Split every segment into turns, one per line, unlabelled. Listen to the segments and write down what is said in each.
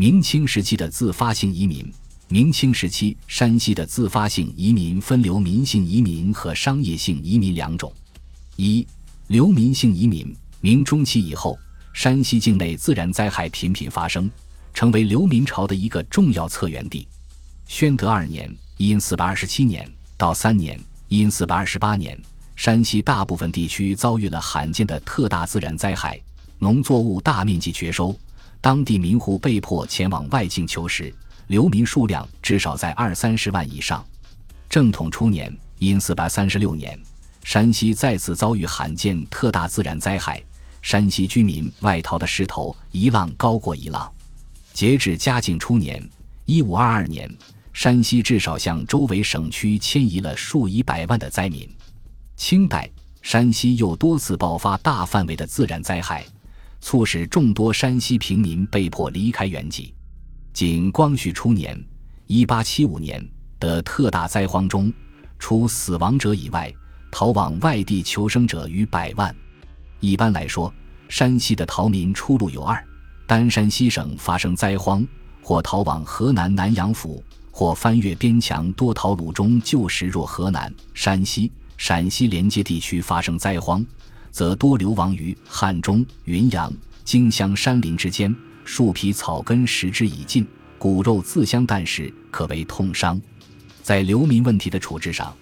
明清时期的自发性移民。明清时期，山西的自发性移民分流民性移民和商业性移民两种。一、流民性移民。明中期以后，山西境内自然灾害频频发生，成为流民潮的一个重要策源地。宣德二年（因四百二十七年）到三年（因四百二十八年），山西大部分地区遭遇了罕见的特大自然灾害，农作物大面积绝收，当地民户被迫前往外境求食。流民数量至少在二三十万以上。正统初年，因四百三十六年，山西再次遭遇罕见特大自然灾害，山西居民外逃的势头一浪高过一浪。截至嘉靖初年（一五二二年），山西至少向周围省区迁移了数以百万的灾民。清代，山西又多次爆发大范围的自然灾害，促使众多山西平民被迫离开原籍。仅光绪初年（一八七五年）的特大灾荒中，除死亡者以外，逃往外地求生者逾百万。一般来说，山西的逃民出路有二：单山西省发生灾荒，或逃往河南南阳府，或翻越边墙多逃鲁中旧时若河南、山西、陕西连接地区发生灾荒，则多流亡于汉中、云阳、荆襄山林之间。树皮草根食之已尽，骨肉自相啖食，可谓痛伤。在流民问题的处置上，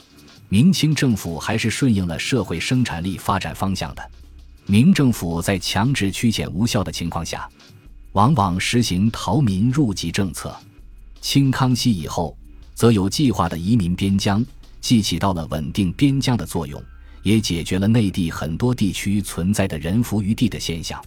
明清政府还是顺应了社会生产力发展方向的。明政府在强制驱遣无效的情况下，往往实行逃民入籍政策。清康熙以后，则有计划的移民边疆，既起到了稳定边疆的作用，也解决了内地很多地区存在的人浮于地的现象。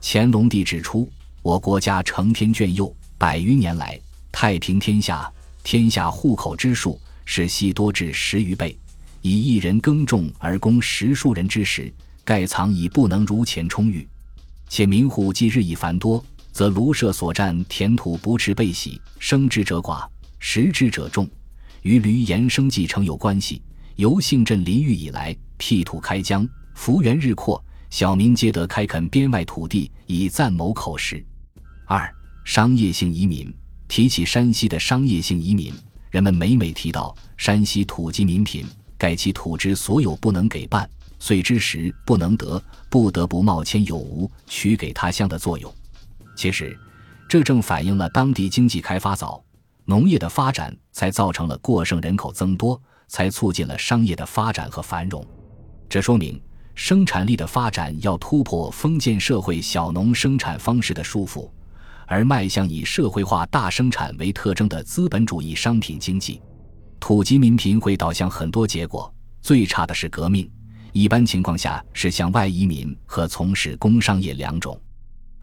乾隆帝指出。我国家成天眷佑，百余年来太平天下，天下户口之数是悉多至十余倍。以一人耕种而供十数人之时，盖藏已不能如前充裕。且民户既日益繁多，则庐舍所占田土不持备喜，生之者寡，食之者众，与闾延生继承有关系。由幸镇临域以来，辟土开疆，幅员日扩，小民皆得开垦边外土地，以暂谋口实。二、商业性移民。提起山西的商业性移民，人们每每提到山西土籍民贫，盖其土之所有不能给办，遂之时不能得，不得不冒迁有无，取给他乡的作用。其实，这正反映了当地经济开发早，农业的发展才造成了过剩人口增多，才促进了商业的发展和繁荣。这说明生产力的发展要突破封建社会小农生产方式的束缚。而迈向以社会化大生产为特征的资本主义商品经济，土籍民贫会导向很多结果。最差的是革命，一般情况下是向外移民和从事工商业两种。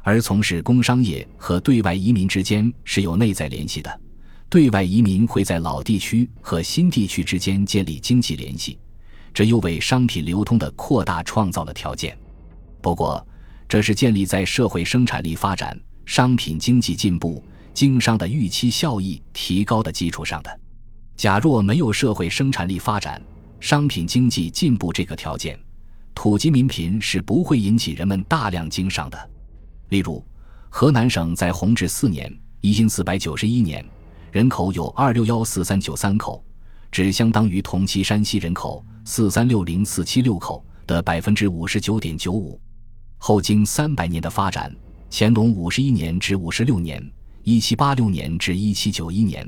而从事工商业和对外移民之间是有内在联系的，对外移民会在老地区和新地区之间建立经济联系，这又为商品流通的扩大创造了条件。不过，这是建立在社会生产力发展。商品经济进步、经商的预期效益提高的基础上的，假若没有社会生产力发展、商品经济进步这个条件，土籍民贫是不会引起人们大量经商的。例如，河南省在弘治四年（一四四百九十一年），人口有二六幺四三九三口，只相当于同期山西人口四三六零四七六口的百分之五十九点九五。后经三百年的发展。乾隆五十一年至五十六年（一七八六年至一七九一年），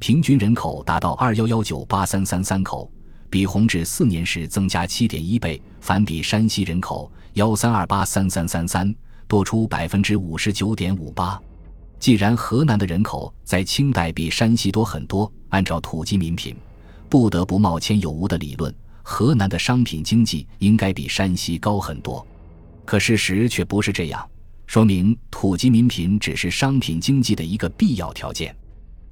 平均人口达到二幺幺九八三三三口，比弘治四年时增加七点一倍，反比山西人口幺三二八三三三三多出百分之五十九点五八。既然河南的人口在清代比山西多很多，按照土籍民贫不得不冒迁有无的理论，河南的商品经济应该比山西高很多。可事实却不是这样。说明土籍民贫只是商品经济的一个必要条件，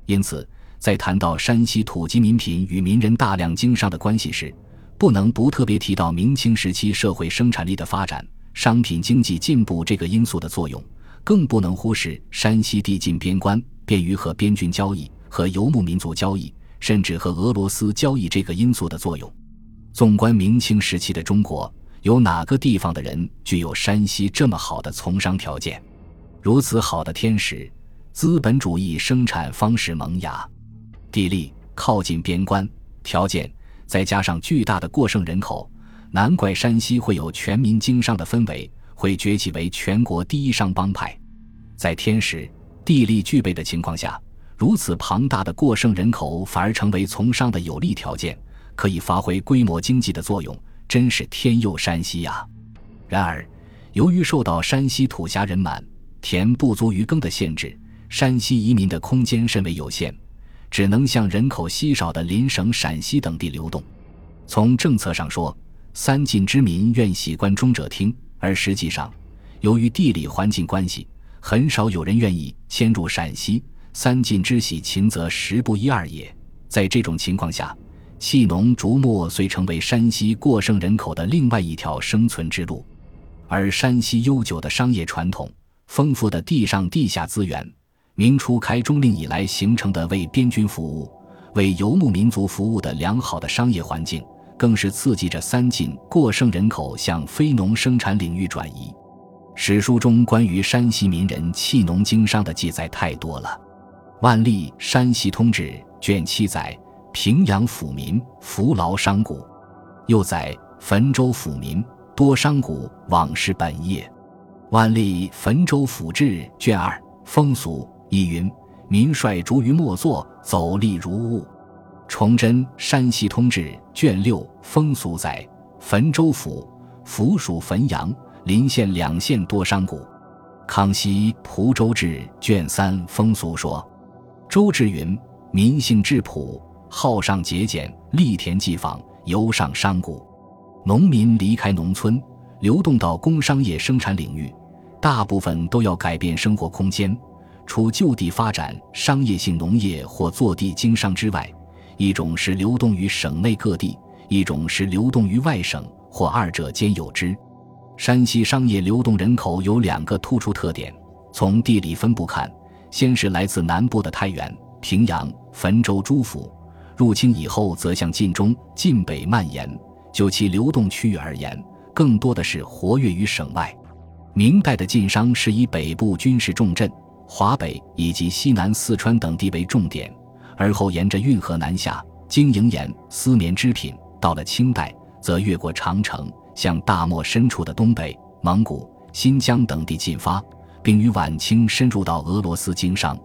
因此，在谈到山西土籍民贫与民人大量经商的关系时，不能不特别提到明清时期社会生产力的发展、商品经济进步这个因素的作用，更不能忽视山西地近边关，便于和边军交易、和游牧民族交易，甚至和俄罗斯交易这个因素的作用。纵观明清时期的中国。有哪个地方的人具有山西这么好的从商条件？如此好的天时，资本主义生产方式萌芽，地利靠近边关，条件再加上巨大的过剩人口，难怪山西会有全民经商的氛围，会崛起为全国第一商帮派。在天时地利具备的情况下，如此庞大的过剩人口反而成为从商的有利条件，可以发挥规模经济的作用，真是天佑山西呀！然而，由于受到山西土狭人满、田不足于耕的限制，山西移民的空间甚为有限，只能向人口稀少的邻省陕西等地流动。从政策上说，三晋之民愿喜观中者听，而实际上，由于地理环境关系，很少有人愿意迁入陕西。三晋之喜秦则十不一二也。在这种情况下，弃农逐牧遂成为山西过剩人口的另外一条生存之路。而山西悠久的商业传统、丰富的地上地下资源、明初开中令以来形成的为边军服务、为游牧民族服务的良好的商业环境，更是刺激着三晋过剩人口向非农生产领域转移。史书中关于山西民人弃农经商的记载太多了，《万历山西通志》卷七载：平阳府民扶劳商贾，又载汾州府民。多商贾往事本业，万历汾州府志卷二风俗亦云：民率逐于末作，走吏如雾。崇祯山西通志卷六风俗载：汾州府府属汾阳临县两县多商贾。康熙蒲州志卷三风俗说：周志云：民性质朴，好上节俭，力田济坊，尤上商贾。农民离开农村，流动到工商业生产领域，大部分都要改变生活空间，除就地发展商业性农业或坐地经商之外，一种是流动于省内各地，一种是流动于外省，或二者兼有之。山西商业流动人口有两个突出特点：从地理分布看，先是来自南部的太原、平阳、汾州诸府，入侵以后则向晋中、晋北蔓延。就其流动区域而言，更多的是活跃于省外。明代的晋商是以北部军事重镇华北以及西南四川等地为重点，而后沿着运河南下，经营盐、丝棉织品。到了清代，则越过长城，向大漠深处的东北、蒙古、新疆等地进发，并于晚清深入到俄罗斯经商。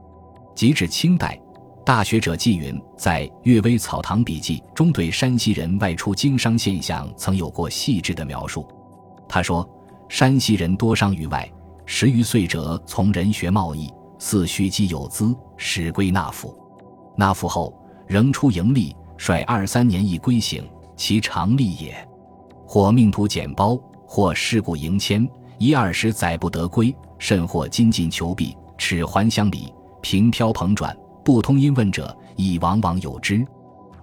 及至清代。大学者纪云在《阅微草堂笔记》中对山西人外出经商现象曾有过细致的描述。他说：“山西人多商于外，十余岁者从人学贸易，四虚积有资，始归纳府。纳赋后仍出盈利，率二三年亦归省，其常利也。或命途简包，或事故迎迁，一二十载不得归，甚或金进求币，齿还乡里，平漂蓬转。”不通音问者亦往往有之，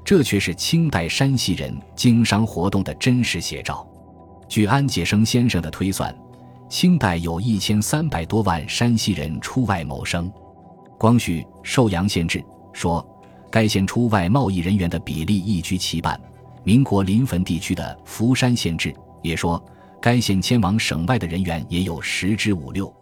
这却是清代山西人经商活动的真实写照。据安杰生先生的推算，清代有一千三百多万山西人出外谋生。光绪《寿阳县志》说，该县出外贸易人员的比例一居其半。民国临汾地区的《福山县志》也说，该县迁往省外的人员也有十之五六。